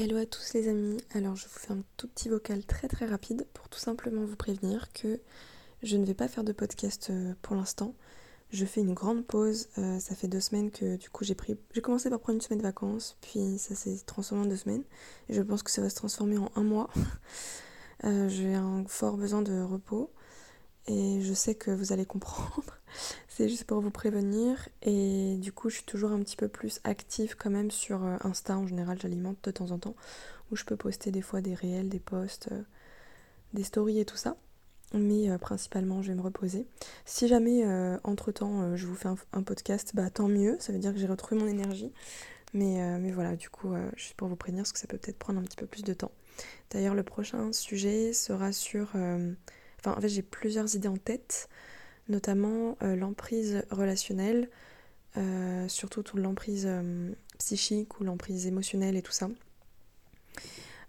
Hello à tous les amis, alors je vous fais un tout petit vocal très très rapide pour tout simplement vous prévenir que je ne vais pas faire de podcast euh, pour l'instant. Je fais une grande pause, euh, ça fait deux semaines que du coup j'ai pris. J'ai commencé par prendre une semaine de vacances, puis ça s'est transformé en deux semaines. Et je pense que ça va se transformer en un mois. Euh, j'ai un fort besoin de repos. Et je sais que vous allez comprendre. C'est juste pour vous prévenir. Et du coup, je suis toujours un petit peu plus active quand même sur euh, Insta. En général, j'alimente de temps en temps. Où je peux poster des fois des réels, des posts, euh, des stories et tout ça. Mais euh, principalement, je vais me reposer. Si jamais, entre-temps, je vous fais un, podcast, bah tant mieux. Ça veut dire que j'ai retrouvé mon énergie. Mais, mais voilà, du coup, juste pour vous prévenir, parce que ça peut peut-être prendre un petit peu plus de temps. D'ailleurs, le prochain sujet sera sur Enfin, en fait, j'ai plusieurs idées en tête, notamment euh, l'emprise relationnelle, euh, surtout l'emprise euh, psychique ou l'emprise émotionnelle et tout ça.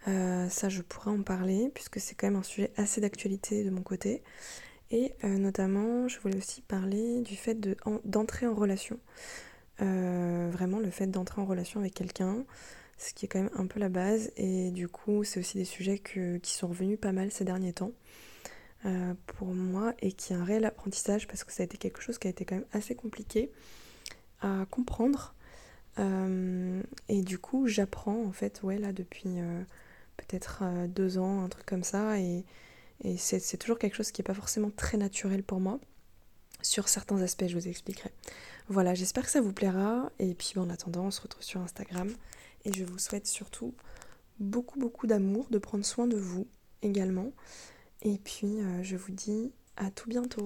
ça, je pourrais en parler, puisque c'est quand même un sujet assez d'actualité de mon côté. Et notamment, je voulais aussi parler du fait d'entrer en, relation. vraiment, le fait d'entrer en relation avec quelqu'un, ce qui est quand même un peu la base. Et du coup, c'est aussi des sujets qui sont revenus pas mal ces derniers temps. Euh, pour moi et qui est un réel apprentissage parce que ça a été quelque chose qui a été quand même assez compliqué à comprendre. Euh, et du coup, j'apprends en fait, ouais, là depuis euh, peut-être deux ans, un truc comme ça. Et, et c'est toujours quelque chose qui n'est pas forcément très naturel pour moi. Sur certains aspects, je vous expliquerai. Voilà, j'espère que ça vous plaira. Et puis en attendant, on se retrouve sur Instagram. Et je vous souhaite surtout beaucoup, beaucoup d'amour, de prendre soin de vous également. Et puis, euh, je vous dis à tout bientôt.